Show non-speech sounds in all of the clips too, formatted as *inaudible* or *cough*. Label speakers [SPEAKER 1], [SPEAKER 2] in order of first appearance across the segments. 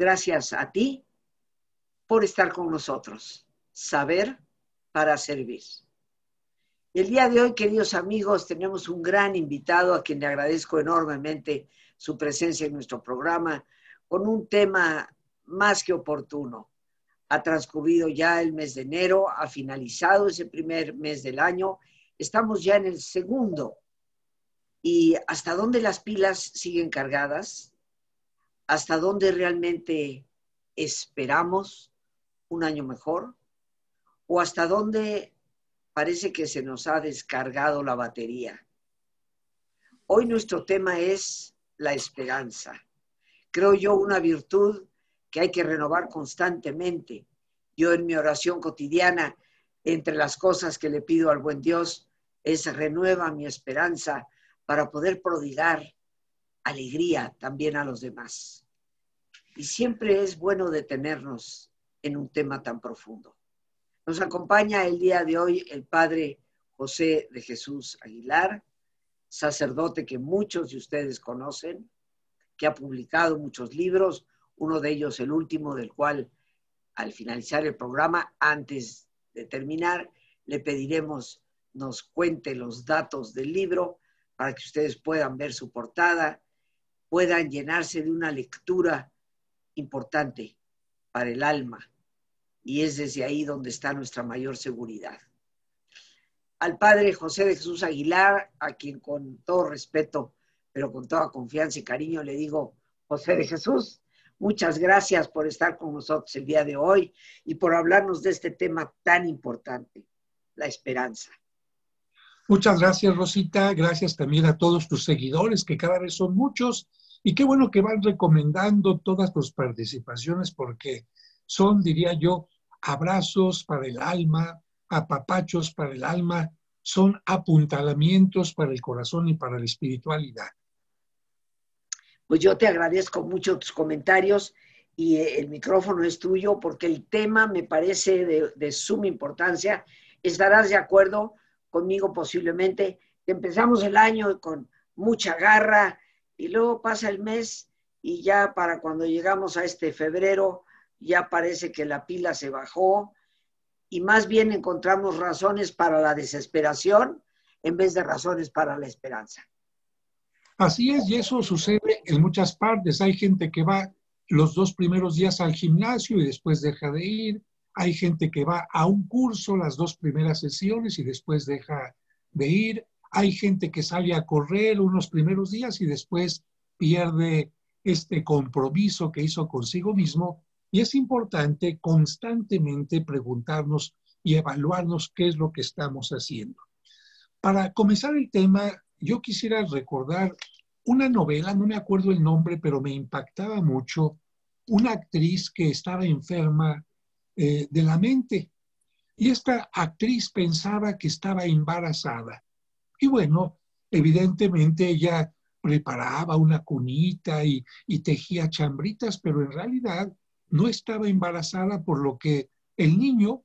[SPEAKER 1] Gracias a ti por estar con nosotros. Saber para servir. El día de hoy, queridos amigos, tenemos un gran invitado a quien le agradezco enormemente su presencia en nuestro programa con un tema más que oportuno. Ha transcurrido ya el mes de enero, ha finalizado ese primer mes del año, estamos ya en el segundo. ¿Y hasta dónde las pilas siguen cargadas? ¿Hasta dónde realmente esperamos un año mejor? ¿O hasta dónde parece que se nos ha descargado la batería? Hoy nuestro tema es la esperanza. Creo yo una virtud que hay que renovar constantemente. Yo en mi oración cotidiana, entre las cosas que le pido al buen Dios, es renueva mi esperanza para poder prodigar alegría también a los demás. Y siempre es bueno detenernos en un tema tan profundo. Nos acompaña el día de hoy el Padre José de Jesús Aguilar, sacerdote que muchos de ustedes conocen, que ha publicado muchos libros, uno de ellos el último del cual al finalizar el programa, antes de terminar, le pediremos nos cuente los datos del libro para que ustedes puedan ver su portada, puedan llenarse de una lectura importante para el alma y es desde ahí donde está nuestra mayor seguridad. Al padre José de Jesús Aguilar, a quien con todo respeto, pero con toda confianza y cariño le digo, José de Jesús, muchas gracias por estar con nosotros el día de hoy y por hablarnos de este tema tan importante, la esperanza.
[SPEAKER 2] Muchas gracias, Rosita. Gracias también a todos tus seguidores, que cada vez son muchos. Y qué bueno que van recomendando todas tus participaciones porque son, diría yo, abrazos para el alma, apapachos para el alma, son apuntalamientos para el corazón y para la espiritualidad.
[SPEAKER 1] Pues yo te agradezco mucho tus comentarios y eh, el micrófono es tuyo porque el tema me parece de, de suma importancia. Estarás de acuerdo conmigo posiblemente. Empezamos el año con mucha garra y luego pasa el mes y ya para cuando llegamos a este febrero ya parece que la pila se bajó y más bien encontramos razones para la desesperación en vez de razones para la esperanza.
[SPEAKER 2] Así es, y eso sucede en muchas partes. Hay gente que va los dos primeros días al gimnasio y después deja de ir. Hay gente que va a un curso las dos primeras sesiones y después deja de ir. Hay gente que sale a correr unos primeros días y después pierde este compromiso que hizo consigo mismo y es importante constantemente preguntarnos y evaluarnos qué es lo que estamos haciendo. Para comenzar el tema, yo quisiera recordar una novela, no me acuerdo el nombre, pero me impactaba mucho, una actriz que estaba enferma eh, de la mente. Y esta actriz pensaba que estaba embarazada. Y bueno, evidentemente ella preparaba una cunita y, tejía chambritas, pero en realidad no estaba embarazada, por lo que el niño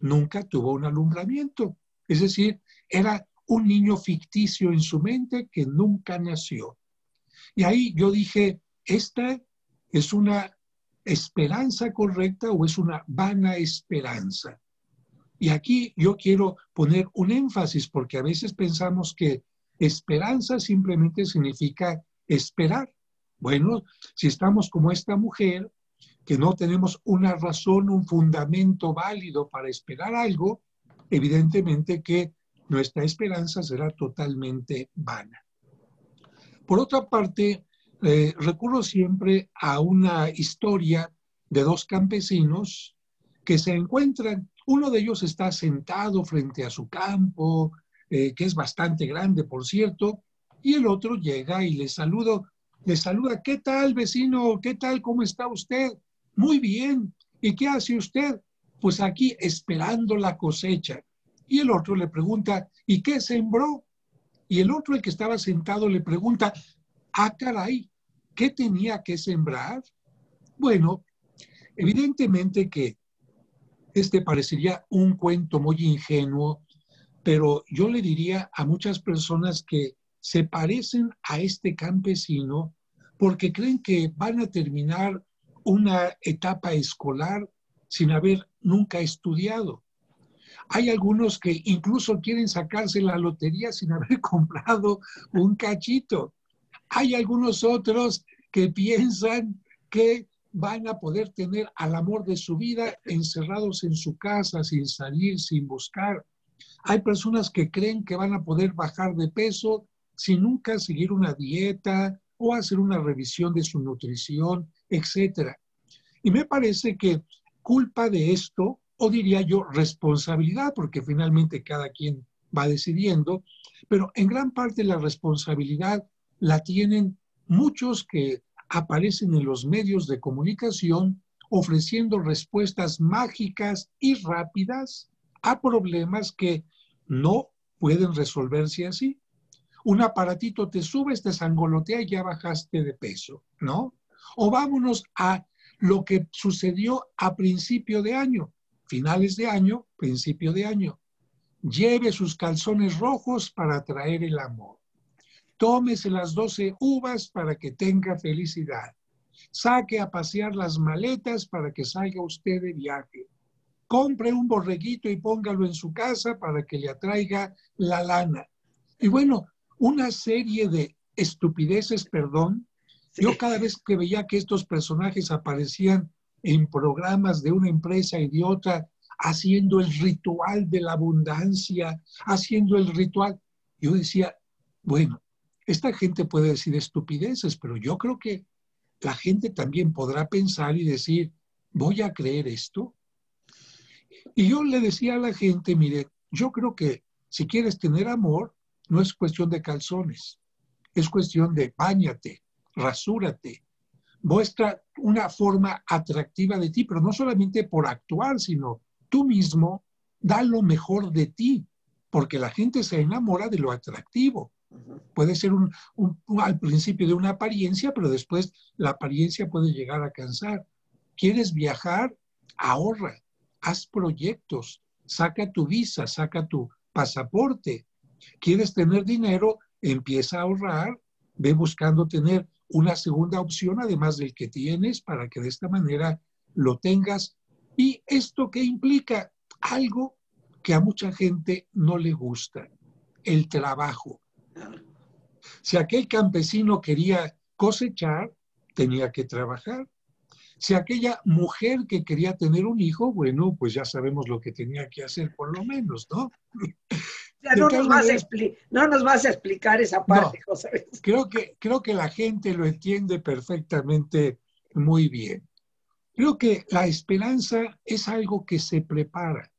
[SPEAKER 2] nunca tuvo un alumbramiento. Es decir, era un niño ficticio en su mente que nunca nació. Y ahí yo dije, ¿esta es una esperanza correcta o es una vana esperanza? Y aquí yo quiero poner un énfasis porque a veces pensamos que esperanza simplemente significa esperar. Bueno, si estamos como esta mujer, que no tenemos una razón, un fundamento válido para esperar algo, evidentemente que nuestra esperanza será totalmente vana. Por otra parte, eh, recurro siempre a una historia de dos campesinos que se encuentran, uno de ellos está sentado frente a su campo, eh, que es bastante grande, por cierto, y el otro llega y le saluda, le saluda, ¿qué tal vecino? ¿Qué tal? ¿Cómo está usted? Muy bien. ¿Y qué hace usted? Pues aquí esperando la cosecha. Y el otro le pregunta, ¿y qué sembró? Y el otro, el que estaba sentado, le pregunta, ah, caray, ¿qué tenía que sembrar? Bueno, evidentemente que este parecería un cuento muy ingenuo, pero yo le diría a muchas personas que se parecen a este campesino porque creen que van a terminar una etapa escolar sin haber nunca estudiado. Hay algunos que incluso quieren sacarse la lotería sin haber *laughs* comprado un cachito. Hay algunos otros que piensan que van a poder tener al amor de su vida encerrados en su casa, sin salir, sin buscar. Hay personas que creen que van a poder bajar de peso sin nunca seguir una dieta o hacer una revisión de su nutrición, etc. Y me parece que culpa de esto, o diría yo responsabilidad, porque finalmente cada quien va decidiendo, pero en gran parte la responsabilidad la tienen muchos que aparecen en los medios de comunicación ofreciendo respuestas mágicas y rápidas a problemas que no pueden resolverse así. Un aparatito te subes, te sangolotea y ya bajaste de peso, ¿no? O vámonos a lo que sucedió a principio de año, finales de año, principio de año. Lleve sus calzones rojos para atraer el amor. Tómese las doce uvas para que tenga felicidad. Saque a pasear las maletas para que salga usted de viaje. Compre un borreguito y póngalo en su casa para que le atraiga la lana. Y bueno, una serie de estupideces, perdón. Yo cada vez que veía que estos personajes aparecían en programas de una empresa y de otra, haciendo el ritual de la abundancia, haciendo el ritual, yo decía, bueno, esta gente puede decir estupideces, pero yo creo que la gente también podrá pensar y decir, voy a creer esto. Y yo le decía a la gente, mire, yo creo que si quieres tener amor, no es cuestión de calzones, es cuestión de bañate, rasúrate, muestra una forma atractiva de ti, pero no solamente por actuar, sino tú mismo da lo mejor de ti, porque la gente se enamora de lo atractivo. Puede ser un, al principio de una apariencia, pero después la apariencia puede llegar a cansar. ¿Quieres viajar? Ahorra, haz proyectos, saca tu visa, saca tu pasaporte. ¿Quieres tener dinero? Empieza a ahorrar, ve buscando tener una segunda opción además del que tienes para que de esta manera lo tengas. ¿Y esto qué implica? Algo que a mucha gente no le gusta, el trabajo. Si aquel campesino quería cosechar, tenía que trabajar. Si aquella mujer que quería tener un hijo, bueno, pues ya sabemos lo que tenía que hacer por lo menos, ¿no?
[SPEAKER 1] no, nos vas a no, nos vas a explicar esa parte, José.
[SPEAKER 2] Creo que, creo que la gente lo entiende perfectamente muy bien. Creo que la esperanza es algo que se prepara.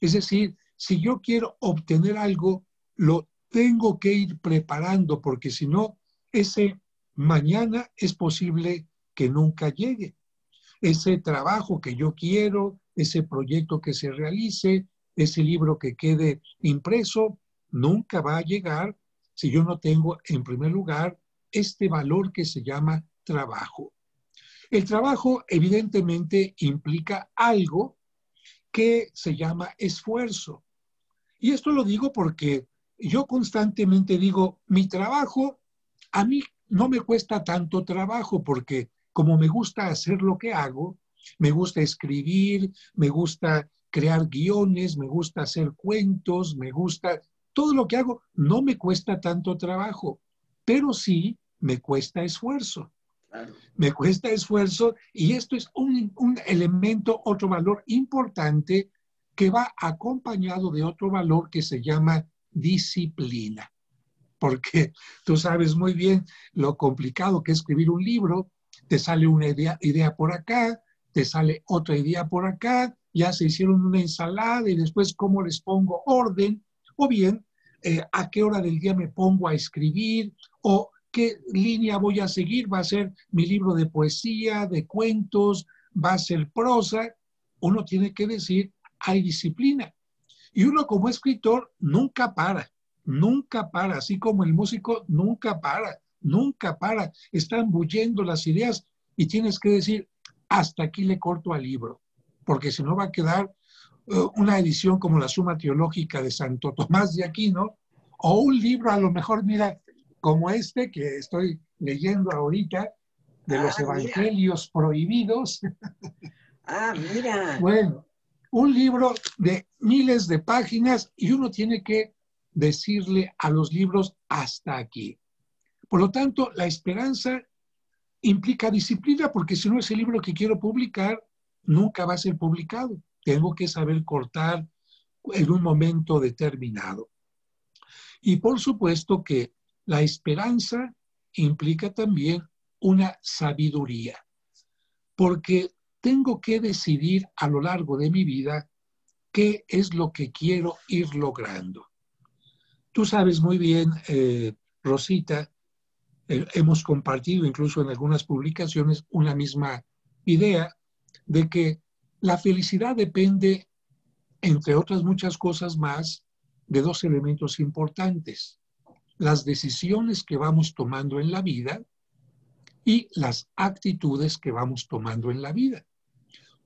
[SPEAKER 2] Es decir, si yo quiero obtener algo, lo tengo que ir preparando porque si no, ese mañana es posible que nunca llegue. Ese trabajo que yo quiero, ese proyecto que se realice, ese libro que quede impreso, nunca va a llegar si yo no tengo, en primer lugar, este valor que se llama trabajo. El trabajo evidentemente implica algo que se llama esfuerzo. Y esto lo digo porque yo constantemente digo, mi trabajo a mí no me cuesta tanto trabajo porque como me gusta hacer lo que hago, me gusta escribir, me gusta crear guiones, me gusta hacer cuentos, me gusta, todo lo que hago no me cuesta tanto trabajo, pero sí me cuesta esfuerzo. Me cuesta esfuerzo y esto es un, un elemento, otro valor importante que va acompañado de otro valor que se llama disciplina. Porque tú sabes muy bien lo complicado que es escribir un libro, te sale una idea, idea por acá, te sale otra idea por acá, ya se hicieron una ensalada y después cómo les pongo orden, o bien eh, a qué hora del día me pongo a escribir, o qué línea voy a seguir, va a ser mi libro de poesía, de cuentos, va a ser prosa. Uno tiene que decir, hay disciplina. Y uno como escritor nunca para, nunca para, así como el músico nunca para, nunca para. Están bullendo las ideas y tienes que decir, hasta aquí le corto al libro, porque si no va a quedar eh, una edición como la Suma Teológica de Santo Tomás de Aquino, o un libro a lo mejor, mira, como este que estoy leyendo ahorita, de los ah, evangelios prohibidos. *laughs*
[SPEAKER 1] Ah, mira.
[SPEAKER 2] Bueno, un libro de miles de páginas y uno tiene que decirle a los libros hasta aquí. Por lo tanto, la esperanza implica disciplina porque si no ese libro que quiero publicar nunca va a ser publicado. Tengo que saber cortar en un momento determinado. Y por supuesto que la esperanza implica también una sabiduría, porque tengo que decidir a lo largo de mi vida qué es lo que quiero ir logrando. Tú sabes muy bien, eh, Rosita, eh, hemos compartido incluso en algunas publicaciones una misma idea de que la felicidad depende, entre otras muchas cosas más, de dos elementos importantes. Las decisiones que vamos tomando en la vida y las actitudes que vamos tomando en la vida.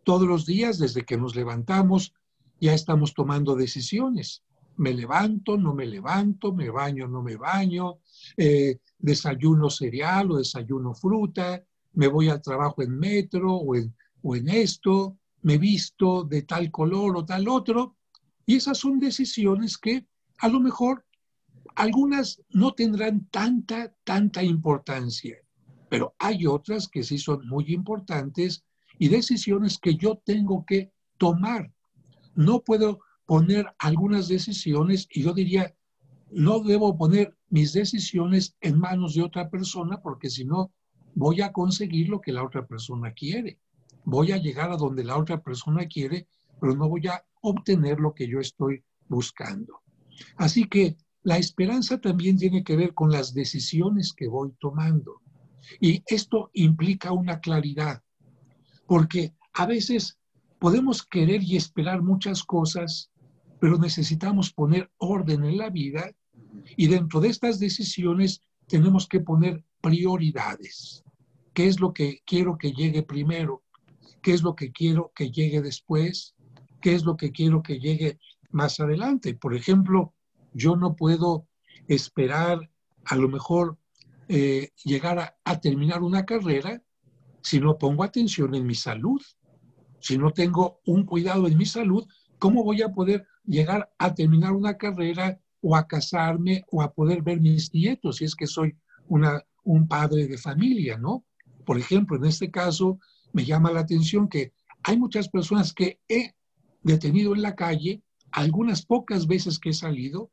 [SPEAKER 2] Todos los días, desde que nos levantamos, ya estamos tomando decisiones. Me levanto, no me levanto, me baño, no me baño, eh, desayuno cereal o desayuno fruta, me voy al trabajo en metro o en, o en esto, me visto de tal color o tal otro. Y esas son decisiones que a lo mejor algunas no tendrán tanta, tanta importancia pero hay otras que sí son muy importantes y decisiones que yo tengo que tomar. No puedo poner algunas decisiones y yo diría, no debo poner mis decisiones en manos de otra persona porque si no, voy a conseguir lo que la otra persona quiere. Voy a llegar a donde la otra persona quiere, pero no voy a obtener lo que yo estoy buscando. Así que la esperanza también tiene que ver con las decisiones que voy tomando. Y esto implica una claridad, porque a veces podemos querer y esperar muchas cosas, pero necesitamos poner orden en la vida y dentro de estas decisiones tenemos que poner prioridades. ¿Qué es lo que quiero que llegue primero? ¿Qué es lo que quiero que llegue después? ¿Qué es lo que quiero que llegue más adelante? Por ejemplo, yo no puedo esperar a lo mejor eh, llegar a, terminar una carrera si no pongo atención en mi salud. Si no tengo un cuidado en mi salud, ¿cómo voy a poder llegar a terminar una carrera o a casarme o a poder ver mis nietos si es que soy un padre de familia, ¿no? Por ejemplo, en este caso me llama la atención que hay muchas personas que he detenido en la calle, algunas pocas veces que he salido,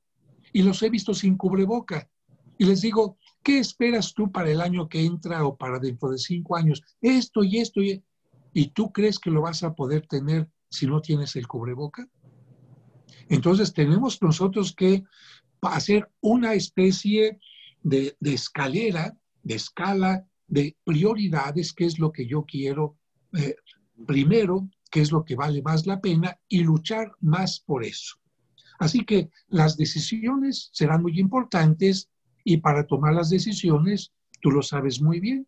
[SPEAKER 2] y los he visto sin cubreboca. Y les digo, ¿Qué esperas tú para el año que entra o para dentro de cinco años? Esto y esto y... ¿Y tú crees que lo vas a poder tener si no tienes el cubreboca? Entonces tenemos nosotros que hacer una especie de, escalera, de escala, de prioridades, qué es lo que yo quiero eh, primero, qué es lo que vale más la pena y luchar más por eso. Así que las decisiones serán muy importantes y para tomar las decisiones, tú lo sabes muy bien,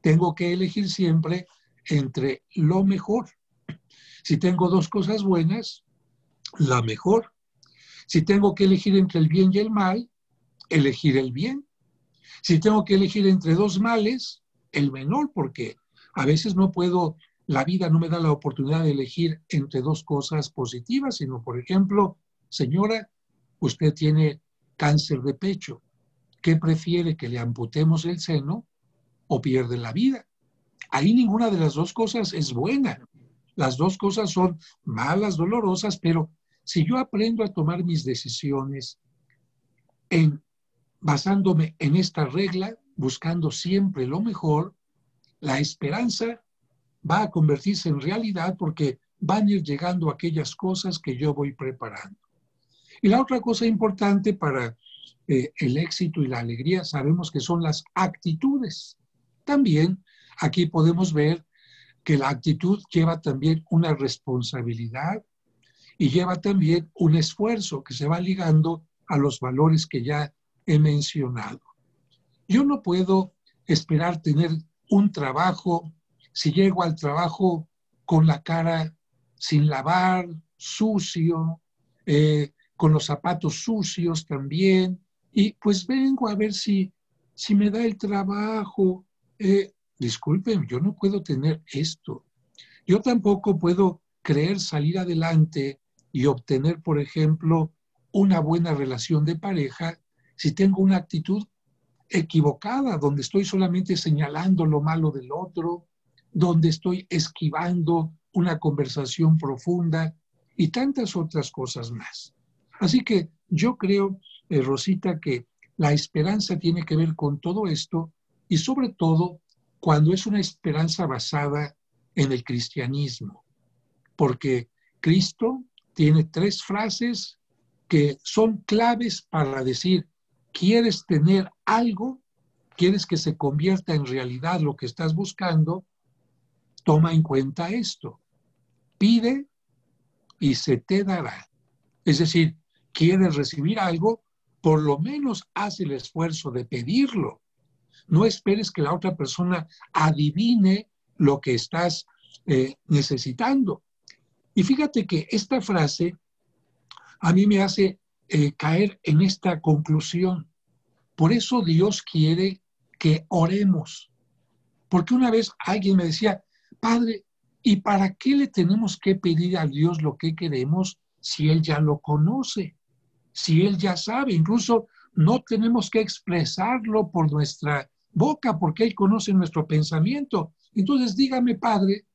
[SPEAKER 2] tengo que elegir siempre entre lo mejor. Si tengo dos cosas buenas, la mejor. Si tengo que elegir entre el bien y el mal, elegir el bien. Si tengo que elegir entre dos males, el menor, porque a veces no puedo, la vida no me da la oportunidad de elegir entre dos cosas positivas, sino, por ejemplo, señora, usted tiene cáncer de pecho. ¿Qué prefiere que le amputemos el seno o pierde la vida? Ahí ninguna de las dos cosas es buena. Las dos cosas son malas, dolorosas, pero si yo aprendo a tomar mis decisiones basándome en esta regla, buscando siempre lo mejor, la esperanza va a convertirse en realidad porque van a ir llegando aquellas cosas que yo voy preparando. Y la otra cosa importante para eh, el éxito y la alegría sabemos que son las actitudes. También aquí podemos ver que la actitud lleva también una responsabilidad y lleva también un esfuerzo que se va ligando a los valores que ya he mencionado. Yo no puedo esperar tener un trabajo si llego al trabajo con la cara sin lavar, sucio, eh, con los zapatos sucios también, y pues vengo a ver si, si me da el trabajo. Eh, disculpen, yo no puedo tener esto. Yo tampoco puedo creer salir adelante y obtener, por ejemplo, una buena relación de pareja si tengo una actitud equivocada, donde estoy solamente señalando lo malo del otro, donde estoy esquivando una conversación profunda y tantas otras cosas más. Así que yo creo, eh, Rosita, que la esperanza tiene que ver con todo esto y sobre todo cuando es una esperanza basada en el cristianismo, porque Cristo tiene tres frases que son claves para decir, ¿quieres tener algo? ¿Quieres que se convierta en realidad lo que estás buscando? Toma en cuenta esto. Pide y se te dará. Es decir, quieres recibir algo, por lo menos haz el esfuerzo de pedirlo. No esperes que la otra persona adivine lo que estás eh, necesitando. Y fíjate que esta frase a mí me hace eh, caer en esta conclusión. Por eso Dios quiere que oremos. Porque una vez alguien me decía, Padre, ¿y para qué le tenemos que pedir a Dios lo que queremos si Él ya lo conoce? Si Él ya sabe, incluso no tenemos que expresarlo por nuestra boca porque Él conoce nuestro pensamiento. Entonces dígame, Padre,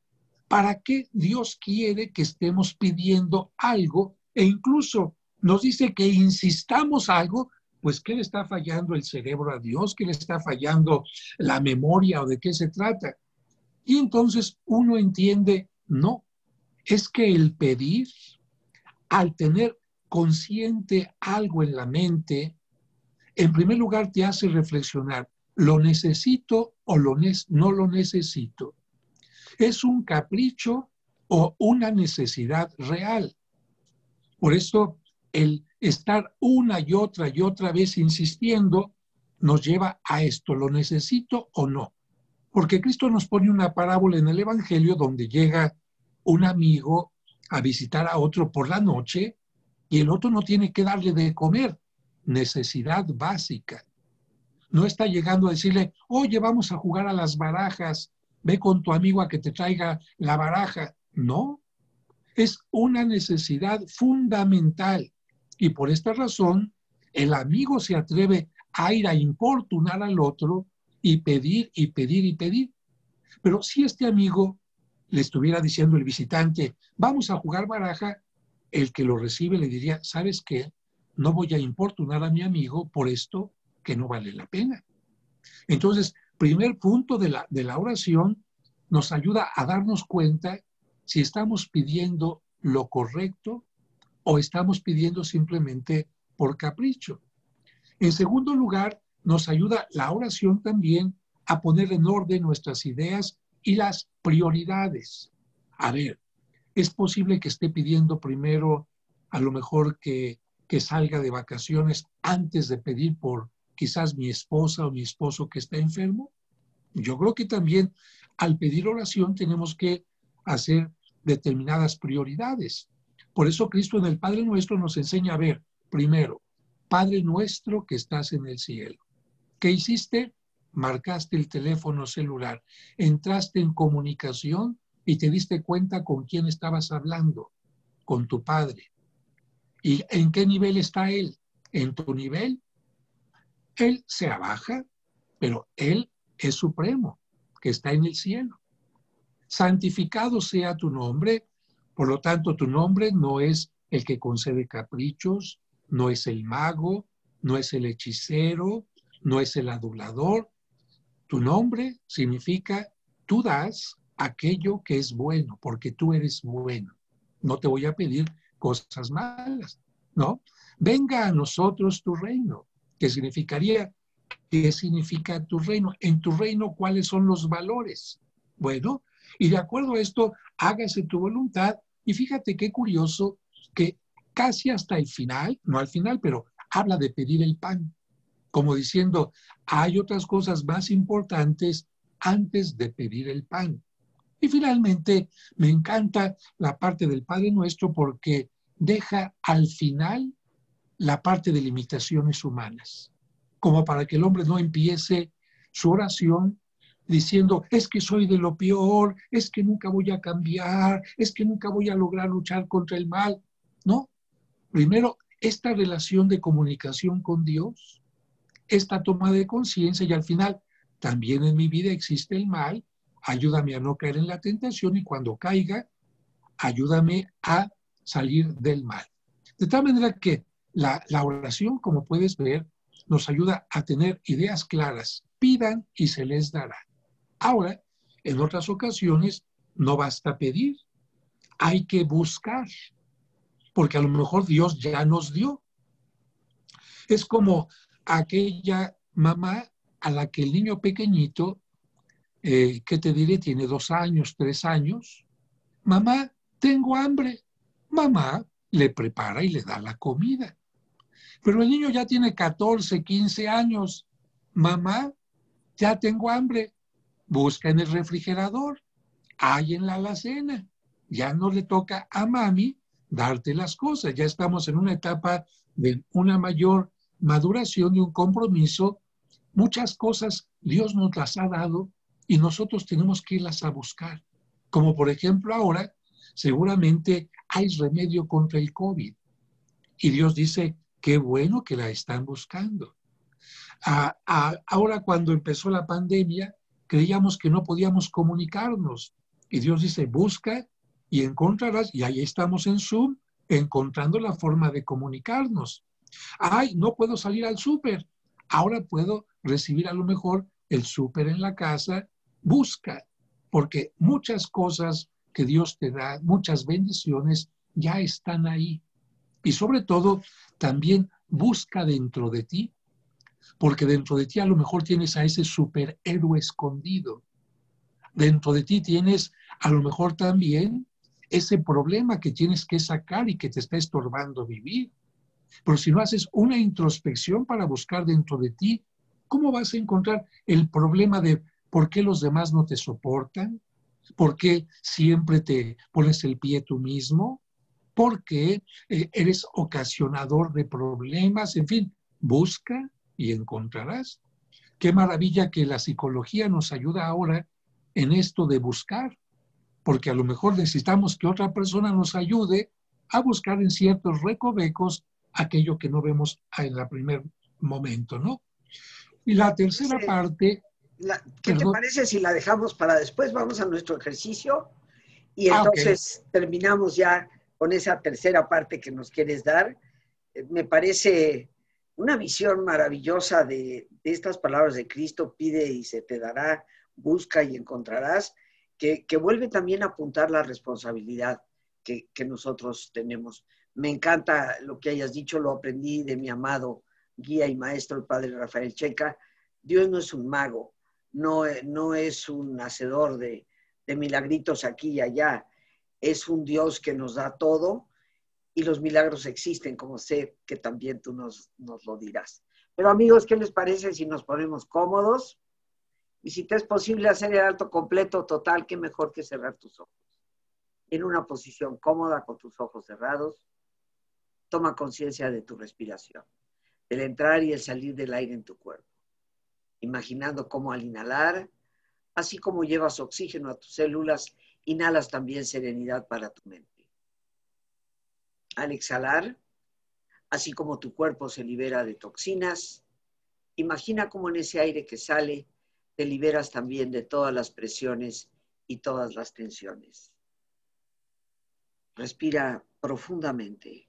[SPEAKER 2] ¿para qué Dios quiere que estemos pidiendo algo e incluso nos dice que insistamos algo, pues ¿qué le está fallando el cerebro a Dios? ¿Qué le está fallando la memoria o de qué se trata? Y entonces uno entiende, no, es que el pedir, al tener consciente algo en la mente, en primer lugar te hace reflexionar, ¿lo necesito o no lo necesito? ¿Es un capricho o una necesidad real? Por eso el estar una y otra y otra vez insistiendo nos lleva a esto, ¿lo necesito o no? Porque Cristo nos pone una parábola en el Evangelio donde llega un amigo a visitar a otro por la noche y el otro no tiene que darle de comer, necesidad básica. No está llegando a decirle, oye, vamos a jugar a las barajas, ve con tu amigo a que te traiga la baraja. No, es una necesidad fundamental. Y por esta razón, el amigo se atreve a ir a importunar al otro y pedir y pedir y pedir. Pero si este amigo le estuviera diciendo el visitante, vamos a jugar baraja, el que lo recibe le diría, ¿sabes qué? No voy a importunar a mi amigo por esto que no vale la pena. Entonces, primer punto de la, de la oración nos ayuda a darnos cuenta si estamos pidiendo lo correcto o estamos pidiendo simplemente por capricho. En segundo lugar, nos ayuda la oración también a poner en orden nuestras ideas y las prioridades. A ver, es posible que esté pidiendo primero a lo mejor que, que salga de vacaciones antes de pedir por quizás mi esposa o mi esposo que está enfermo. Yo creo que también al pedir oración tenemos que hacer determinadas prioridades. Por eso Cristo en el Padre Nuestro nos enseña a ver, primero, Padre Nuestro que estás en el cielo. ¿Qué hiciste? Marcaste el teléfono celular, entraste en comunicación y te diste cuenta con quién estabas hablando, con tu Padre. ¿Y en qué nivel está Él? ¿En tu nivel? Él se abaja, pero Él es supremo, que está en el cielo santificado sea tu nombre. Por lo tanto, tu nombre no es el que concede caprichos, no es el mago, no es el hechicero, no es el adulador. Tu nombre significa tú das aquello que es bueno, porque tú eres bueno. No te voy a pedir cosas malas, ¿no? Venga a nosotros tu reino, que significaría, ¿qué significa tu reino? En tu reino, ¿cuáles son los valores? Bueno, y de acuerdo a esto, hágase tu voluntad. Y fíjate qué curioso que casi hasta el final, no al final, pero habla de pedir el pan, como diciendo, hay otras cosas más importantes antes de pedir el pan. Y finalmente, me encanta la parte del Padre Nuestro porque deja al final la parte de limitaciones humanas, como para que el hombre no empiece su oración diciendo, es que soy de lo peor, es que nunca voy a cambiar, es que nunca voy a lograr luchar contra el mal. No, primero, esta relación de comunicación con Dios, esta toma de conciencia y al final, también en mi vida existe el mal, ayúdame a no caer en la tentación y cuando caiga, ayúdame a salir del mal. De tal manera que la, la oración, como puedes ver, nos ayuda a tener ideas claras. Pidan y se les dará. Ahora, en otras ocasiones, no basta pedir, hay que buscar, porque a lo mejor Dios ya nos dio. Es como aquella mamá a la que el niño pequeñito, eh, que te diré, tiene dos años, tres años, mamá, tengo hambre. Mamá le prepara y le da la comida. Pero el niño ya tiene 14, 15 años. Mamá, ya tengo hambre. Busca en el refrigerador. Hay en la alacena. Ya no le toca a mami darte las cosas. Ya estamos en una etapa de una mayor maduración y un compromiso. Muchas cosas Dios nos las ha dado y nosotros tenemos que irlas a buscar. Como por ejemplo ahora, seguramente hay remedio contra el COVID. Y Dios dice, Qué bueno que la están buscando. ahora cuando empezó la pandemia, creíamos que no podíamos comunicarnos. Y Dios dice, busca y encontrarás. Y ahí estamos en Zoom, encontrando la forma de comunicarnos. Ay, no puedo salir al súper. Ahora puedo recibir a lo mejor el súper en la casa. Busca, porque muchas cosas que Dios te da, muchas bendiciones, ya están ahí. Y sobre todo, también busca dentro de ti, porque dentro de ti a lo mejor tienes a ese superhéroe escondido. Dentro de ti tienes a lo mejor también ese problema que tienes que sacar y que te está estorbando vivir. Pero si no haces una introspección para buscar dentro de ti, ¿cómo vas a encontrar el problema de por qué los demás no te soportan? ¿Por qué siempre te pones el pie tú mismo? porque eh, eres ocasionador de problemas, en fin, busca y encontrarás. Qué maravilla que la psicología nos ayuda ahora en esto de buscar, porque a lo mejor necesitamos que otra persona nos ayude a buscar en ciertos recovecos aquello que no vemos en el primer momento, ¿no? Y la tercera parte...
[SPEAKER 1] ¿Qué te parece si la dejamos para después? Vamos a nuestro ejercicio y ah, entonces terminamos ya con esa tercera parte que nos quieres dar. Eh, me parece una visión maravillosa de, estas palabras de Cristo, pide y se te dará, busca y encontrarás, que, vuelve también a apuntar la responsabilidad que, nosotros tenemos. Me encanta lo que hayas dicho, lo aprendí de mi amado guía y maestro, el padre Rafael Checa. Dios no es un mago, no, no es un hacedor de, de milagritos aquí y allá es un Dios que nos da todo y los milagros existen, como sé que también tú nos, nos lo dirás. Pero amigos, ¿qué les parece si nos ponemos cómodos? Y si te es posible hacer el alto completo total, qué mejor que cerrar tus ojos. En una posición cómoda con tus ojos cerrados, toma conciencia de tu respiración, del entrar y el salir del aire en tu cuerpo, imaginando cómo al inhalar, así como llevas oxígeno a tus células, Inhalas también serenidad para tu mente. Al exhalar, así como tu cuerpo se libera de toxinas, imagina cómo en ese aire que sale te liberas también de todas las presiones y todas las tensiones. Respira profundamente.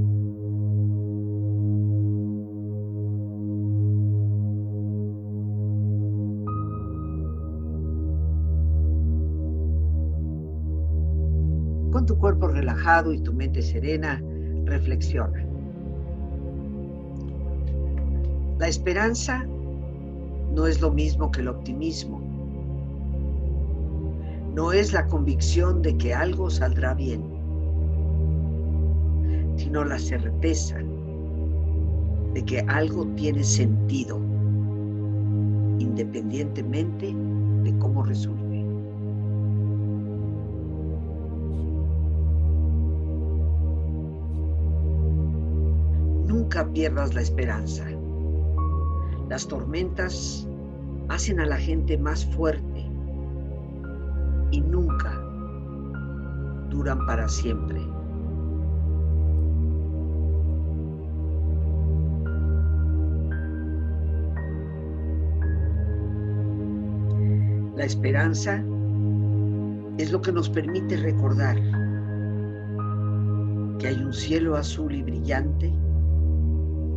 [SPEAKER 1] Y tu mente serena, reflexiona. La esperanza no es lo mismo que el optimismo. No es la convicción de que algo saldrá bien, sino la certeza de que algo tiene sentido, independientemente de cómo resulte. Nunca pierdas la esperanza. Las tormentas hacen a la gente más fuerte y nunca duran para siempre. La esperanza es lo que nos permite recordar que hay un cielo azul y brillante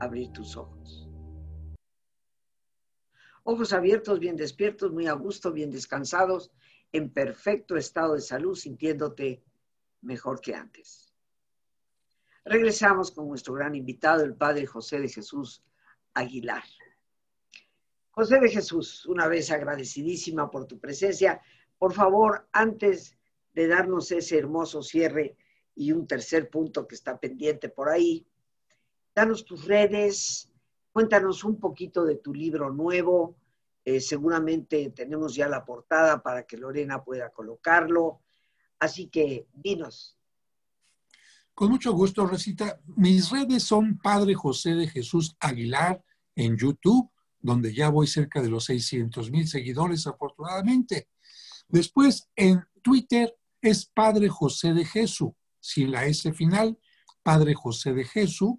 [SPEAKER 1] abrir tus ojos. Ojos abiertos, bien despiertos, muy a gusto, bien descansados, en perfecto estado de salud, sintiéndote mejor que antes. Regresamos con nuestro gran invitado, el Padre José de Jesús Aguilar. José de Jesús, una vez agradecidísima por tu presencia, por favor, antes de darnos ese hermoso cierre y un tercer punto que está pendiente por ahí, danos tus redes, cuéntanos un poquito de tu libro nuevo, eh, seguramente tenemos ya la portada para que Lorena pueda colocarlo, así que dinos.
[SPEAKER 2] Con mucho gusto, Recita. Mis redes son Padre José de Jesús Aguilar en YouTube donde ya voy cerca de los 600 mil seguidores, afortunadamente. Después, en Twitter es Padre José de Jesús, sin la S final, Padre José de Jesús.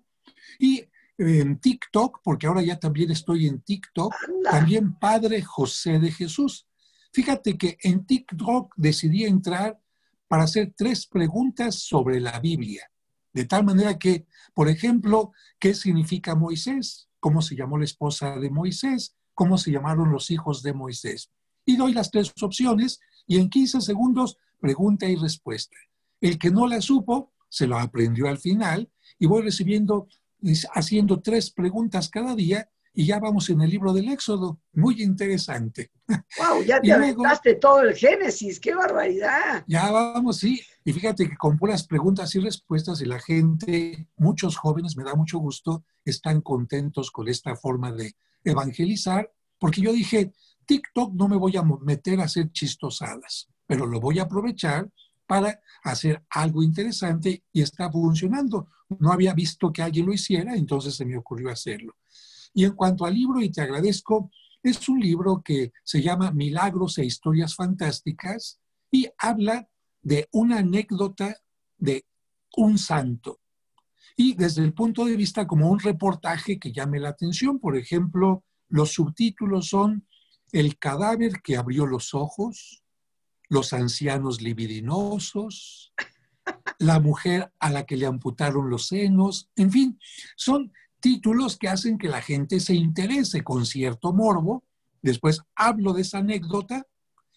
[SPEAKER 2] Y en TikTok, porque ahora ya también estoy en TikTok, también Padre José de Jesús. Fíjate que en TikTok decidí entrar para hacer tres preguntas sobre la Biblia. De tal manera que, por ejemplo, ¿qué significa Moisés? cómo se llamó la esposa de Moisés, cómo se llamaron los hijos de Moisés. Y doy las tres opciones y en 15 segundos pregunta y respuesta. El que no la supo, se lo aprendió al final y voy recibiendo, haciendo tres preguntas cada día y ya vamos en el libro del Éxodo. Muy interesante.
[SPEAKER 1] ¡Wow! Ya *laughs* te aventaste todo el Génesis, qué barbaridad.
[SPEAKER 2] Ya vamos, sí. Y fíjate que con puras preguntas y respuestas y la gente, muchos jóvenes, me da mucho gusto, están contentos con esta forma de evangelizar, porque yo dije, TikTok no me voy a meter a hacer chistosadas, pero lo voy a aprovechar para hacer algo interesante y está funcionando. No había visto que alguien lo hiciera, entonces se me ocurrió hacerlo. Y en cuanto al libro, y te agradezco, es un libro que se llama Milagros e Historias Fantásticas y habla de una anécdota de un santo. Y desde el punto de vista como un reportaje que llame la atención, por ejemplo, los subtítulos son El cadáver que abrió los ojos, Los ancianos libidinosos, La mujer a la que le amputaron los senos, en fin, son títulos que hacen que la gente se interese con cierto morbo. Después hablo de esa anécdota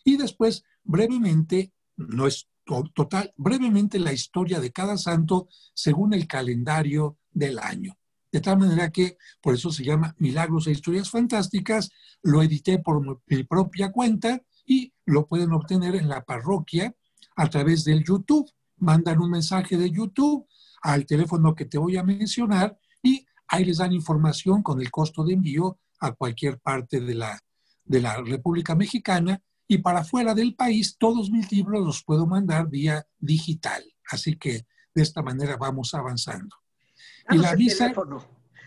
[SPEAKER 2] y después brevemente, no es total, brevemente la historia de cada santo según el calendario del año. De tal manera que por eso se llama Milagros e Historias Fantásticas. Lo edité por mi propia cuenta y lo pueden obtener en la parroquia a través del YouTube. Mandan un mensaje de YouTube al teléfono que te voy a mencionar y Ahí les dan información con el costo de envío a cualquier parte de la, de la República Mexicana y para fuera del país todos mis libros los puedo mandar vía digital. Así que de esta manera vamos avanzando.
[SPEAKER 1] y la visa, el teléfono.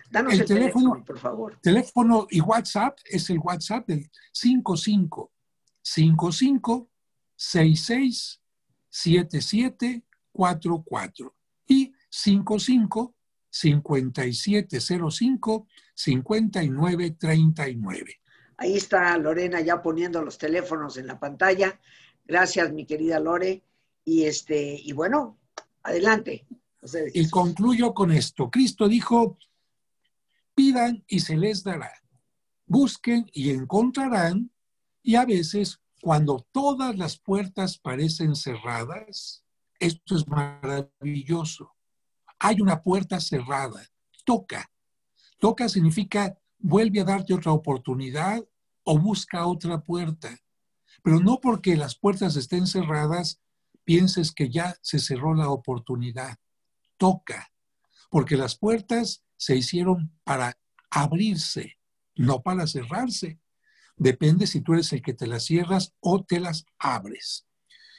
[SPEAKER 1] Danos el, teléfono, por favor.
[SPEAKER 2] Teléfono y WhatsApp es el WhatsApp del 55 55 66 77 44 y 55 5705-5939.
[SPEAKER 1] Ahí está Lorena ya poniendo los teléfonos en la pantalla. Gracias, mi querida Lore. Y, este, y bueno, adelante.
[SPEAKER 2] Y concluyo con esto. Cristo dijo, pidan y se les dará. Busquen y encontrarán. Y a veces, cuando todas las puertas parecen cerradas, esto es maravilloso hay una puerta cerrada. Toca. Toca significa vuelve a darte otra oportunidad o busca otra puerta. Pero no porque las puertas estén cerradas pienses que ya se cerró la oportunidad. Toca. Porque las puertas se hicieron para abrirse, no para cerrarse. Depende si tú eres el que te las cierras o te las abres.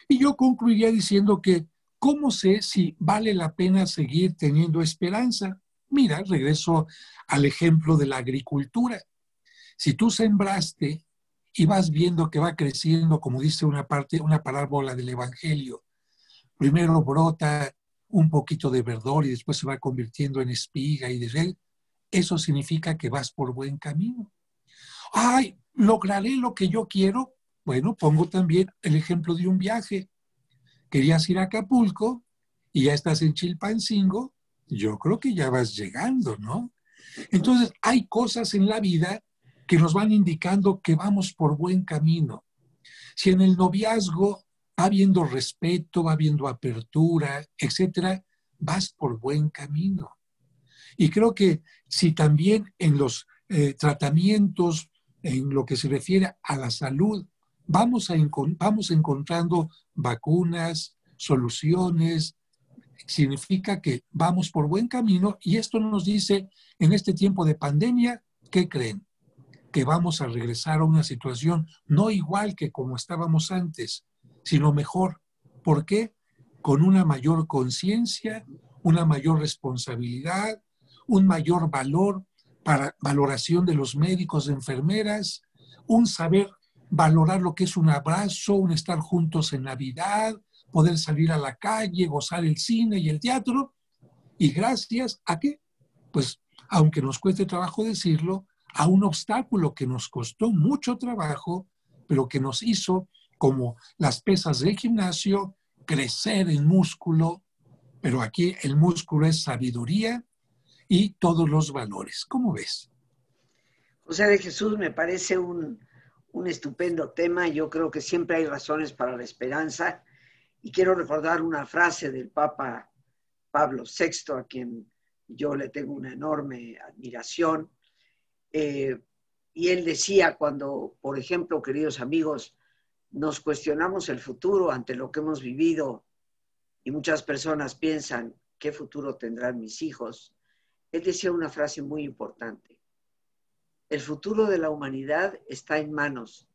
[SPEAKER 2] Y yo concluiría diciendo que ¿Cómo sé si vale la pena seguir teniendo esperanza? Mira, regreso al ejemplo de la agricultura. Si tú sembraste y vas viendo que va creciendo, como dice una parte, una parábola del Evangelio, primero brota un poquito de verdor y después se va convirtiendo en espiga y de eso significa que vas por buen camino. Ay, lograré lo que yo quiero. Bueno, pongo también el ejemplo de un viaje. Querías ir a Acapulco y ya estás en Chilpancingo, yo creo que ya vas llegando, ¿no? Entonces, hay cosas en la vida que nos van indicando que vamos por buen camino. Si en el noviazgo va habiendo respeto, va habiendo apertura, etcétera, vas por buen camino. Y creo que si también en los eh, tratamientos, en lo que se refiere a la salud, vamos, a vamos encontrando vacunas, soluciones, significa que vamos por buen camino y esto nos dice en este tiempo de pandemia, ¿qué creen? Que vamos a regresar a una situación no igual que como estábamos antes, sino mejor. ¿Por qué? Con una mayor conciencia, una mayor responsabilidad, un mayor valor para valoración de los médicos, de enfermeras, un saber valorar lo que es un abrazo, un estar juntos en Navidad, poder salir a la calle, gozar el cine y el teatro. Y gracias a qué? Pues, aunque nos cueste trabajo decirlo, a un obstáculo que nos costó mucho trabajo, pero que nos hizo, como las pesas de gimnasio, crecer en músculo, pero aquí el músculo es sabiduría y todos los valores. ¿Cómo ves?
[SPEAKER 1] José de Jesús, me parece un, un estupendo tema. Yo creo que siempre hay razones para la esperanza y quiero recordar una frase del Papa Pablo VI, a quien yo le tengo una enorme admiración. Eh, y él decía cuando, por ejemplo, queridos amigos, nos cuestionamos el futuro ante lo que hemos vivido y muchas personas piensan, ¿qué futuro tendrán mis hijos? Él decía una frase muy importante. El futuro de la humanidad está en manos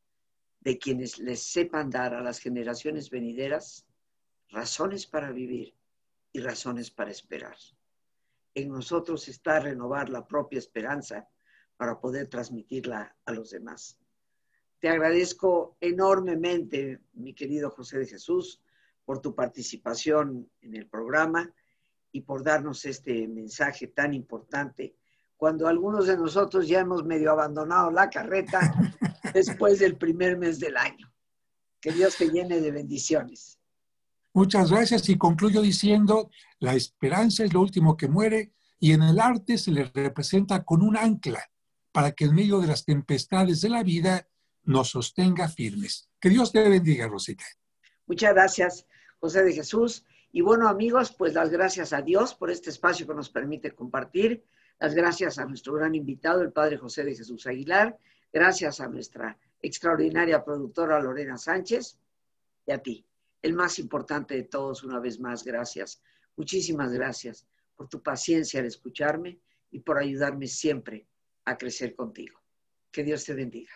[SPEAKER 1] de quienes les sepan dar a las generaciones venideras razones para vivir y razones para esperar. En nosotros está renovar la propia esperanza para poder transmitirla a los demás. Te agradezco enormemente, mi querido José de Jesús, por tu participación en el programa y por darnos este mensaje tan importante cuando algunos de nosotros ya hemos medio abandonado la carreta *laughs* después del primer mes del año. Que Dios te llene de bendiciones.
[SPEAKER 2] Muchas gracias y concluyo diciendo, la esperanza es lo último que muere y en el arte se le representa con un ancla para que en medio de las tempestades de la vida nos sostenga firmes. Que Dios te bendiga, Rosita.
[SPEAKER 1] Muchas gracias, José de Jesús. Y bueno, amigos, pues las gracias a Dios por este espacio que nos permite compartir. Las gracias a nuestro gran invitado, el Padre José de Jesús Aguilar. Gracias a nuestra extraordinaria productora Lorena Sánchez y a ti el más importante de todos, una vez más, gracias. Muchísimas gracias por tu paciencia al escucharme y por ayudarme siempre a crecer contigo. Que Dios te bendiga.